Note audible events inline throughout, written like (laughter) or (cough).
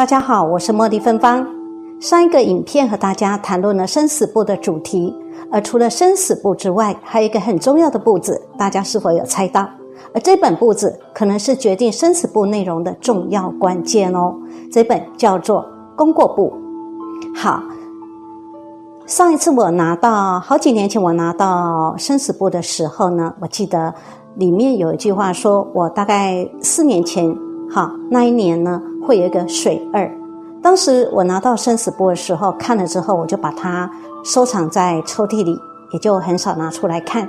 大家好，我是茉莉芬芳。上一个影片和大家谈论了生死簿的主题，而除了生死簿之外，还有一个很重要的簿子，大家是否有猜到？而这本簿子可能是决定生死簿内容的重要关键哦。这本叫做功过簿。好，上一次我拿到好几年前我拿到生死簿的时候呢，我记得里面有一句话说，我大概四年前，好那一年呢。会有一个水二，当时我拿到生死簿的时候，看了之后，我就把它收藏在抽屉里，也就很少拿出来看。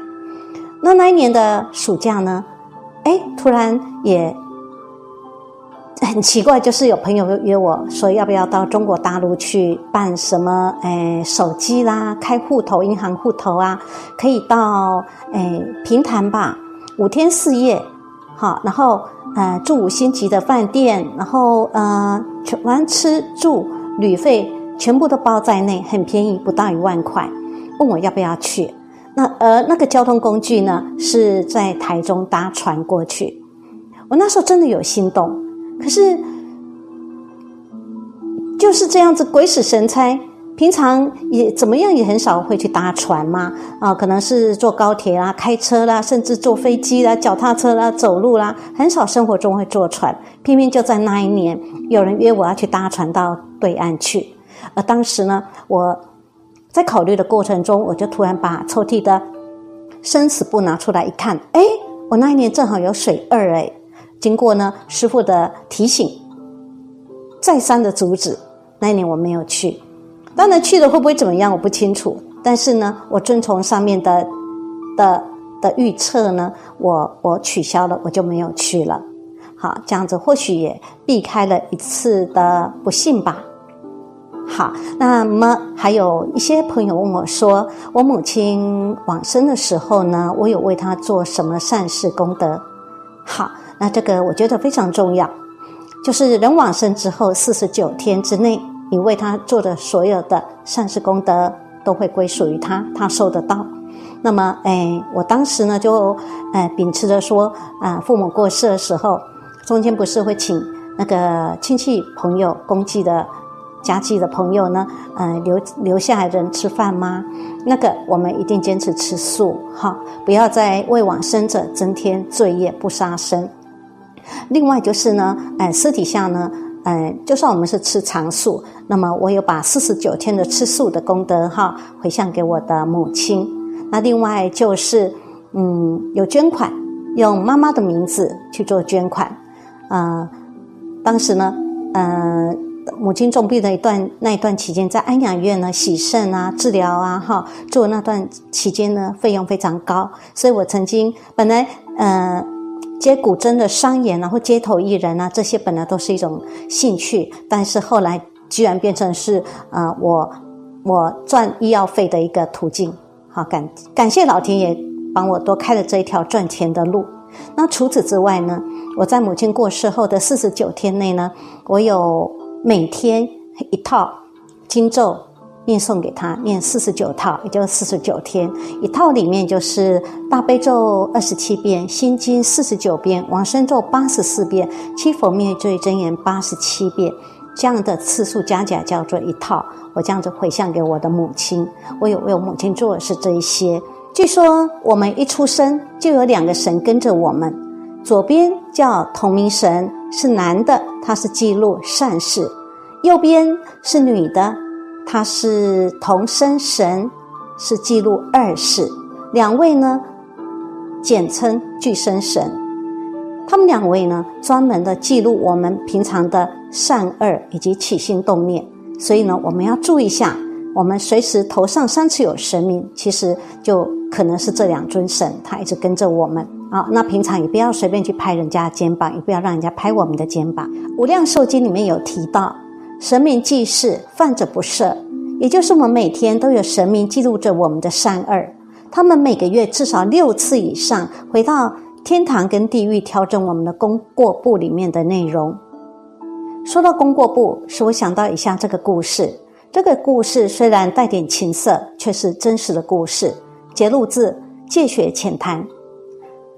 那那一年的暑假呢，哎，突然也很奇怪，就是有朋友约我说，要不要到中国大陆去办什么？哎，手机啦，开户头，银行户头啊，可以到哎平潭吧，五天四夜，好，然后。呃，住五星级的饭店，然后呃，全完吃住旅费全部都包在内，很便宜，不到一万块。问我要不要去？那呃，那个交通工具呢，是在台中搭船过去。我那时候真的有心动，可是就是这样子鬼使神差。平常也怎么样，也很少会去搭船嘛，啊，可能是坐高铁啦、开车啦，甚至坐飞机啦、脚踏车啦、走路啦，很少生活中会坐船。偏偏就在那一年，有人约我要去搭船到对岸去，而当时呢，我在考虑的过程中，我就突然把抽屉的生死簿拿出来一看，哎，我那一年正好有水二哎，经过呢师傅的提醒，再三的阻止，那一年我没有去。当然去了会不会怎么样？我不清楚。但是呢，我遵从上面的的的预测呢，我我取消了，我就没有去了。好，这样子或许也避开了一次的不幸吧。好，那么还有一些朋友问我说，我母亲往生的时候呢，我有为她做什么善事功德？好，那这个我觉得非常重要，就是人往生之后四十九天之内。你为他做的所有的善事功德都会归属于他，他受得到。那么，哎，我当时呢就，哎，秉持着说，啊，父母过世的时候，中间不是会请那个亲戚朋友、公祭的家祭的朋友呢，嗯，留留下来人吃饭吗？那个我们一定坚持吃素，哈，不要再为往生者增添罪业，不杀生。另外就是呢，哎，私底下呢。嗯，就算我们是吃长素，那么我有把四十九天的吃素的功德哈回向给我的母亲。那另外就是，嗯，有捐款，用妈妈的名字去做捐款。啊，当时呢，嗯，母亲重病的一段那一段期间，在安养院呢洗肾啊、治疗啊，哈，做那段期间呢费用非常高，所以我曾经本来，嗯。接古筝的商演然后街头艺人啊，这些本来都是一种兴趣，但是后来居然变成是啊，我我赚医药费的一个途径。好，感感谢老天爷帮我多开了这一条赚钱的路。那除此之外呢，我在母亲过世后的四十九天内呢，我有每天一套经咒。念诵给他，念四十九套，也就四十九天。一套里面就是大悲咒二十七遍，心经四十九遍，往生咒八十四遍，七佛灭罪真言八十七遍，这样的次数加起来叫做一套。我这样子回向给我的母亲，我有为我母亲做的是这一些。据说我们一出生就有两个神跟着我们，左边叫同名神，是男的，他是记录善事；右边是女的。他是同生神，是记录二世。两位呢，简称俱生神。他们两位呢，专门的记录我们平常的善恶以及起心动念。所以呢，我们要注意一下，我们随时头上三尺有神明，其实就可能是这两尊神，他一直跟着我们啊。那平常也不要随便去拍人家肩膀，也不要让人家拍我们的肩膀。无量寿经里面有提到。神明记事，犯者不赦，也就是我们每天都有神明记录着我们的善恶。他们每个月至少六次以上回到天堂跟地狱调整我们的功过簿里面的内容。说到功过簿，使我想到以下这个故事。这个故事虽然带点情色，却是真实的故事，节录自《借血浅谈》。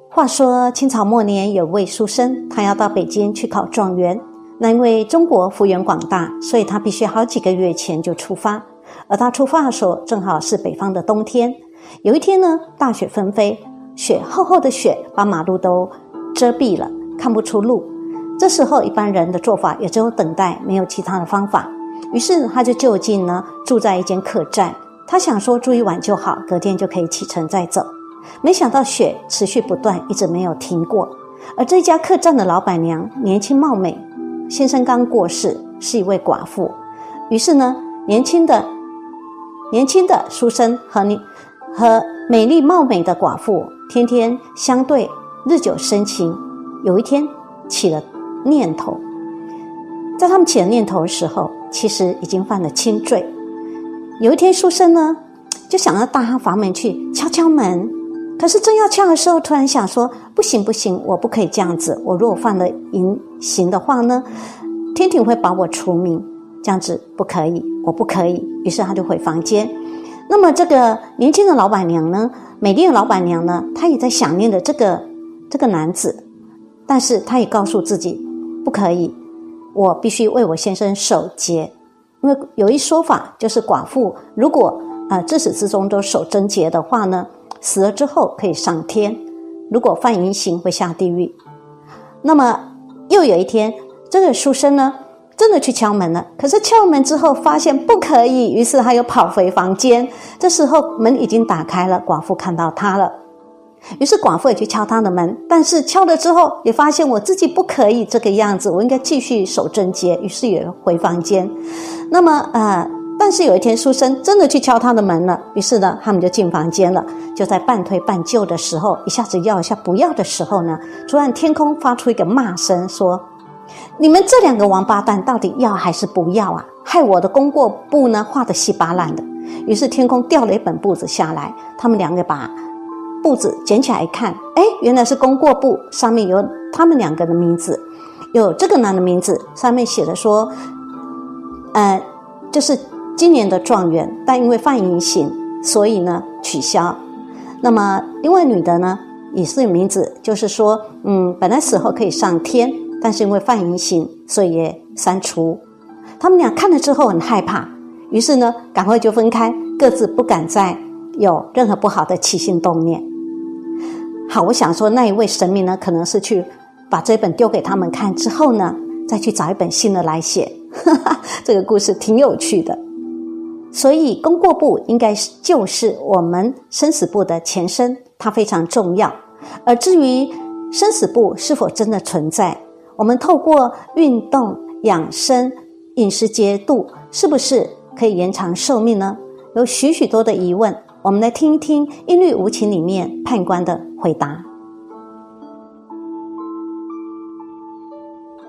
话说清朝末年有位书生，他要到北京去考状元。那因为中国幅员广大，所以他必须好几个月前就出发。而他出发的时候，正好是北方的冬天。有一天呢，大雪纷飞，雪厚厚的雪把马路都遮蔽了，看不出路。这时候，一般人的做法也只有等待，没有其他的方法。于是，他就就近呢住在一间客栈。他想说住一晚就好，隔天就可以启程再走。没想到雪持续不断，一直没有停过。而这家客栈的老板娘年轻貌美，先生刚过世，是一位寡妇。于是呢，年轻的、年轻的书生和你和美丽貌美的寡妇天天相对，日久生情。有一天起了念头，在他们起了念头的时候，其实已经犯了轻罪。有一天，书生呢就想到大他房门去敲敲门，可是正要敲的时候，突然想说：“不行不行，我不可以这样子。我如果犯了淫行的话呢，天庭会把我除名，这样子不可以，我不可以。”于是他就回房间。那么这个年轻的老板娘呢，美丽的老板娘呢，她也在想念着这个这个男子，但是她也告诉自己不可以，我必须为我先生守节。因为有一说法，就是寡妇如果啊自始至终都守贞节的话呢，死了之后可以上天；如果犯淫行会下地狱。那么又有一天，这个书生呢真的去敲门了，可是敲门之后发现不可以，于是他又跑回房间。这时候门已经打开了，寡妇看到他了。于是寡妇也去敲他的门，但是敲了之后也发现我自己不可以这个样子，我应该继续守贞节，于是也回房间。那么呃，但是有一天书生真的去敲他的门了，于是呢，他们就进房间了。就在半推半就的时候，一下子要一下不要的时候呢，突然天空发出一个骂声，说：“你们这两个王八蛋到底要还是不要啊？害我的功过簿呢画的稀巴烂的。”于是天空掉了一本簿子下来，他们两个把。簿子捡起来一看，哎，原来是功过簿，上面有他们两个的名字，有这个男的名字，上面写的说，呃，就是今年的状元，但因为犯淫行，所以呢取消。那么另外女的呢，也是名字，就是说，嗯，本来死后可以上天，但是因为犯淫行，所以也删除。他们俩看了之后很害怕，于是呢，赶快就分开，各自不敢再有任何不好的起心动念。好，我想说那一位神明呢，可能是去把这本丢给他们看之后呢，再去找一本新的来写。哈 (laughs) 哈这个故事挺有趣的。所以功过簿应该是就是我们生死簿的前身，它非常重要。而至于生死簿是否真的存在，我们透过运动养生、饮食节度，是不是可以延长寿命呢？有许许多的疑问。我们来听一听《音律无情》里面判官的回答。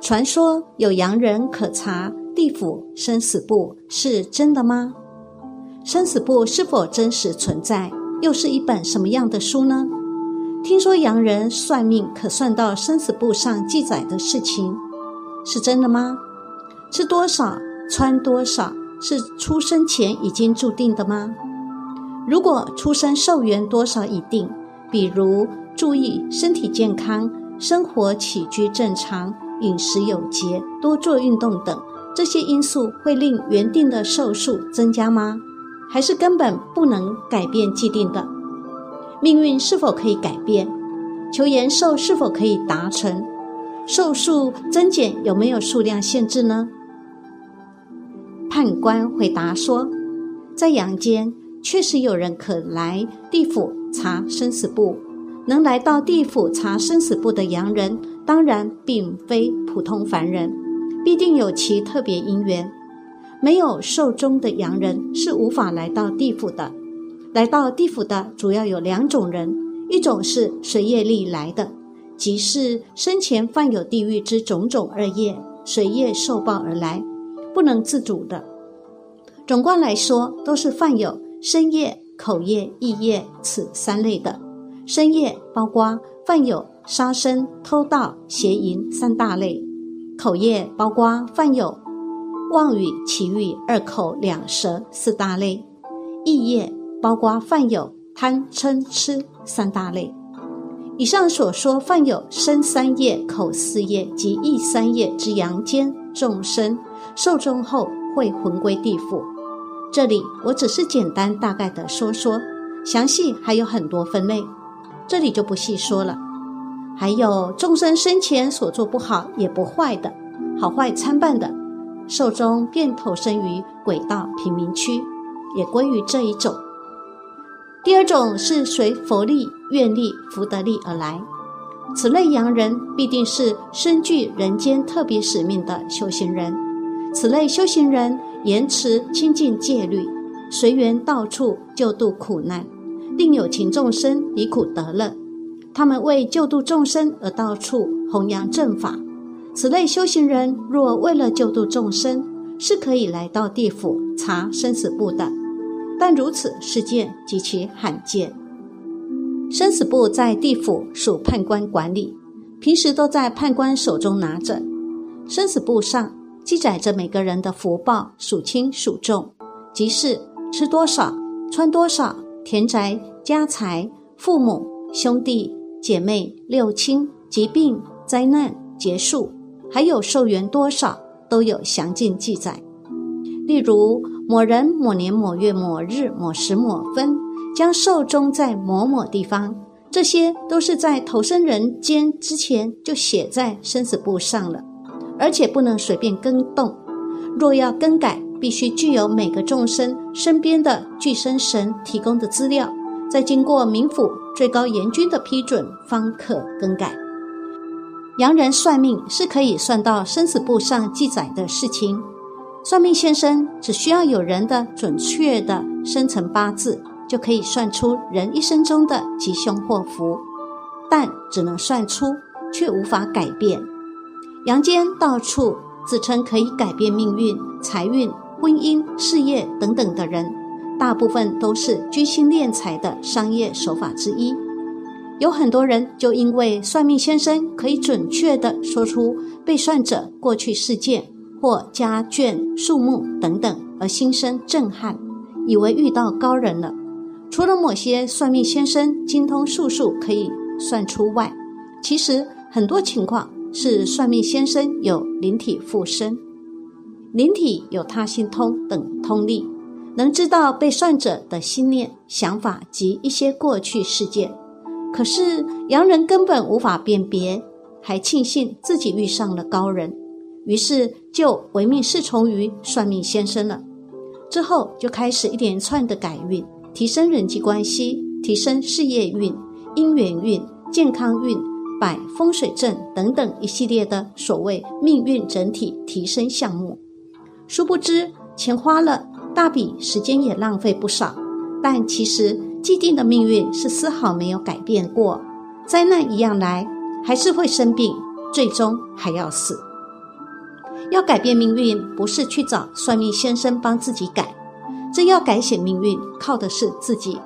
传说有洋人可查地府生死簿，是真的吗？生死簿是否真实存在？又是一本什么样的书呢？听说洋人算命可算到生死簿上记载的事情，是真的吗？吃多少穿多少，是出生前已经注定的吗？如果出生寿元多少已定，比如注意身体健康、生活起居正常、饮食有节、多做运动等这些因素，会令原定的寿数增加吗？还是根本不能改变既定的命运？是否可以改变？求延寿是否可以达成？寿数增减有没有数量限制呢？判官回答说，在阳间。确实有人可来地府查生死簿，能来到地府查生死簿的洋人，当然并非普通凡人，必定有其特别因缘。没有寿终的洋人是无法来到地府的。来到地府的主要有两种人，一种是随业力来的，即是生前犯有地狱之种种恶业，随业受报而来，不能自主的。总观来说，都是犯有。身业、口业、意业，此三类的身业包括犯有杀生、偷盗、邪淫三大类；口业包括犯有妄语、绮语、二口两舌四大类；意业包括犯有贪嗔痴三大类。以上所说犯有身三业、口四业及意三业之阳间，众生寿终后会魂归地府。这里我只是简单大概的说说，详细还有很多分类，这里就不细说了。还有众生生前所做不好也不坏的，好坏参半的，寿终便投生于鬼道贫民区，也归于这一种。第二种是随佛力、愿力、福德力而来，此类洋人必定是身具人间特别使命的修行人。此类修行人。严持清净戒律，随缘到处救度苦难，令有情众生离苦得乐。他们为救度众生而到处弘扬正法。此类修行人若为了救度众生，是可以来到地府查生死簿的。但如此事件极其罕见。生死簿在地府属判官管理，平时都在判官手中拿着。生死簿上。记载着每个人的福报属轻属重，即是吃多少、穿多少、田宅家财、父母兄弟姐妹六亲、疾病灾难结束，还有寿元多少，都有详尽记载。例如，某人某年某月某日某时某分将寿终在某某地方，这些都是在投生人间之前就写在生死簿上了。而且不能随便更动，若要更改，必须具有每个众生身边的具生神提供的资料，再经过冥府最高严君的批准，方可更改。洋人算命是可以算到生死簿上记载的事情，算命先生只需要有人的准确的生辰八字，就可以算出人一生中的吉凶祸福，但只能算出，却无法改变。阳间到处自称可以改变命运、财运、婚姻、事业等等的人，大部分都是居心敛财的商业手法之一。有很多人就因为算命先生可以准确地说出被算者过去事件或家眷数目等等，而心生震撼，以为遇到高人了。除了某些算命先生精通术数可以算出外，其实很多情况。是算命先生有灵体附身，灵体有他心通等通力，能知道被算者的心念、想法及一些过去事件。可是洋人根本无法辨别，还庆幸自己遇上了高人，于是就唯命是从于算命先生了。之后就开始一连串的改运，提升人际关系，提升事业运、姻缘运、健康运。摆风水阵等等一系列的所谓命运整体提升项目，殊不知钱花了大笔，时间也浪费不少。但其实既定的命运是丝毫没有改变过，灾难一样来，还是会生病，最终还要死。要改变命运，不是去找算命先生帮自己改，真要改写命运，靠的是自己，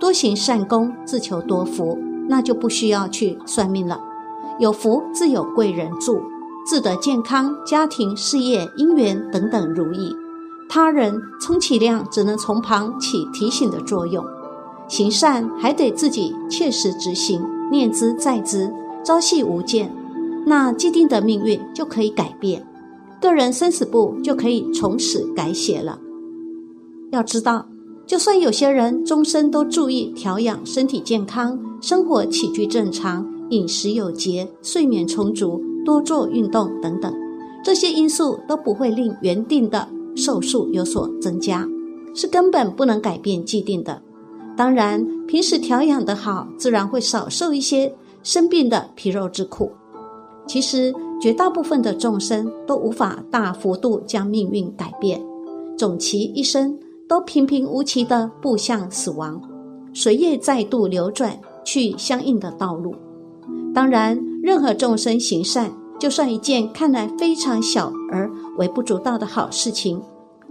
多行善功，自求多福。那就不需要去算命了，有福自有贵人助，自得健康、家庭、事业、姻缘等等如意。他人充其量只能从旁起提醒的作用，行善还得自己切实执行，念之在之，朝夕无间，那既定的命运就可以改变，个人生死簿就可以从此改写了。要知道。就算有些人终身都注意调养身体健康、生活起居正常、饮食有节、睡眠充足、多做运动等等，这些因素都不会令原定的寿数有所增加，是根本不能改变既定的。当然，平时调养得好，自然会少受一些生病的皮肉之苦。其实，绝大部分的众生都无法大幅度将命运改变，总其一生。都平平无奇地步向死亡，随业再度流转去相应的道路。当然，任何众生行善，就算一件看来非常小而微不足道的好事情，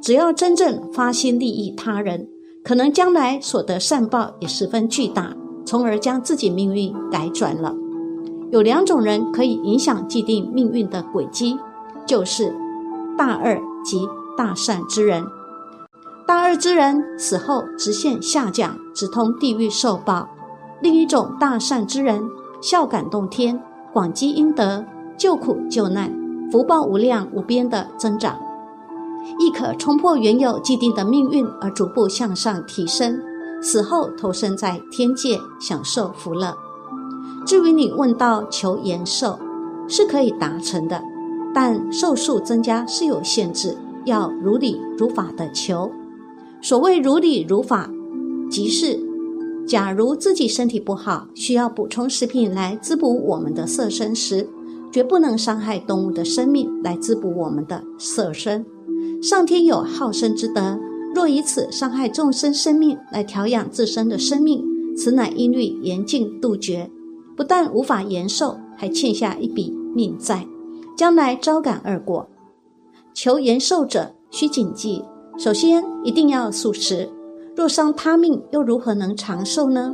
只要真正发心利益他人，可能将来所得善报也十分巨大，从而将自己命运改转了。有两种人可以影响既定命运的轨迹，就是大恶及大善之人。大二之人死后直线下降，直通地狱受报；另一种大善之人，孝感动天，广积阴德，救苦救难，福报无量无边的增长，亦可冲破原有既定的命运而逐步向上提升，死后投身在天界享受福乐。至于你问到求延寿，是可以达成的，但寿数增加是有限制，要如理如法的求。所谓如理如法，即是假如自己身体不好，需要补充食品来滋补我们的色身时，绝不能伤害动物的生命来滋补我们的色身。上天有好生之德，若以此伤害众生生命来调养自身的生命，此乃一律严禁杜绝。不但无法延寿，还欠下一笔命债，将来招感恶果。求延寿者需谨记：首先一定要素食。若伤他命，又如何能长寿呢？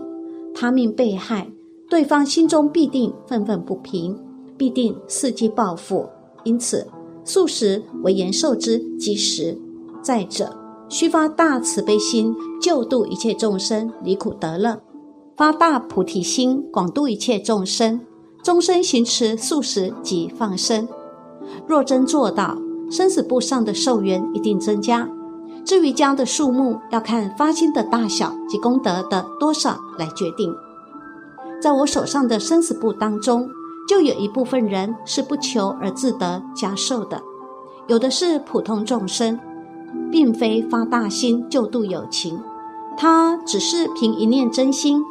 他命被害，对方心中必定愤愤不平，必定伺机报复。因此，素食为延寿之基石。再者，须发大慈悲心，救度一切众生离苦得乐。发大菩提心，广度一切众生，终身行持素食及放生。若真做到，生死簿上的寿元一定增加。至于加的数目，要看发心的大小及功德的多少来决定。在我手上的生死簿当中，就有一部分人是不求而自得加寿的，有的是普通众生，并非发大心救度有情，他只是凭一念真心。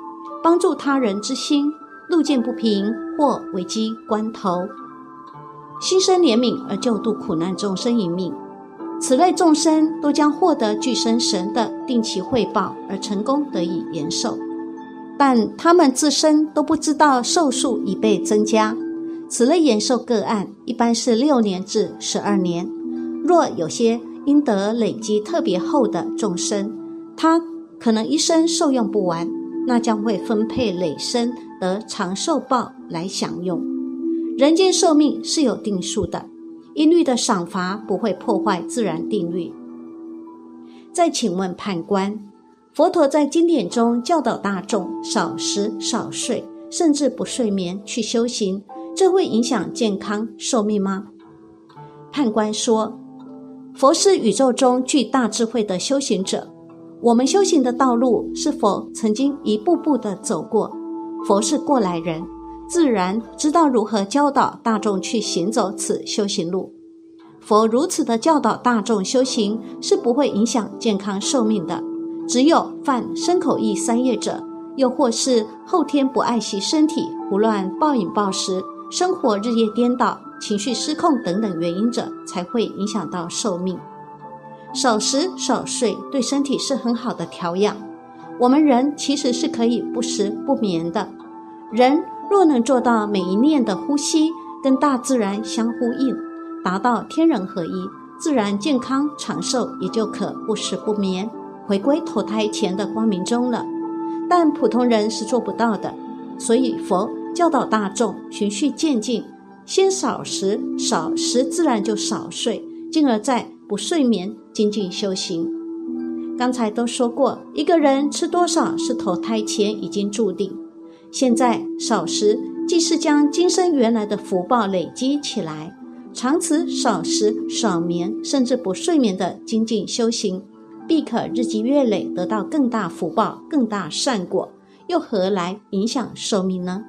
帮助他人之心，路见不平或危机关头，心生怜悯而救度苦难众生一命。此类众生都将获得具生神的定期汇报，而成功得以延寿。但他们自身都不知道寿数已被增加。此类延寿个案一般是六年至十二年。若有些因得累积特别厚的众生，他可能一生受用不完。那将会分配累生得长寿报来享用。人间寿命是有定数的，一律的赏罚不会破坏自然定律。再请问判官，佛陀在经典中教导大众少食少睡，甚至不睡眠去修行，这会影响健康寿命吗？判官说，佛是宇宙中具大智慧的修行者。我们修行的道路是否曾经一步步的走过？佛是过来人，自然知道如何教导大众去行走此修行路。佛如此的教导大众修行，是不会影响健康寿命的。只有犯身口意三业者，又或是后天不爱惜身体、胡乱暴饮暴食、生活日夜颠倒、情绪失控等等原因者，才会影响到寿命。少食少睡对身体是很好的调养。我们人其实是可以不食不眠的。人若能做到每一念的呼吸跟大自然相呼应，达到天人合一，自然健康长寿，也就可不食不眠，回归投胎前的光明中了。但普通人是做不到的，所以佛教导大众循序渐进，先少食少食，自然就少睡，进而再不睡眠。精进修行，刚才都说过，一个人吃多少是投胎前已经注定。现在少食，既是将今生原来的福报累积起来，长此少食少眠，甚至不睡眠的精进修行，必可日积月累得到更大福报、更大善果，又何来影响寿命呢？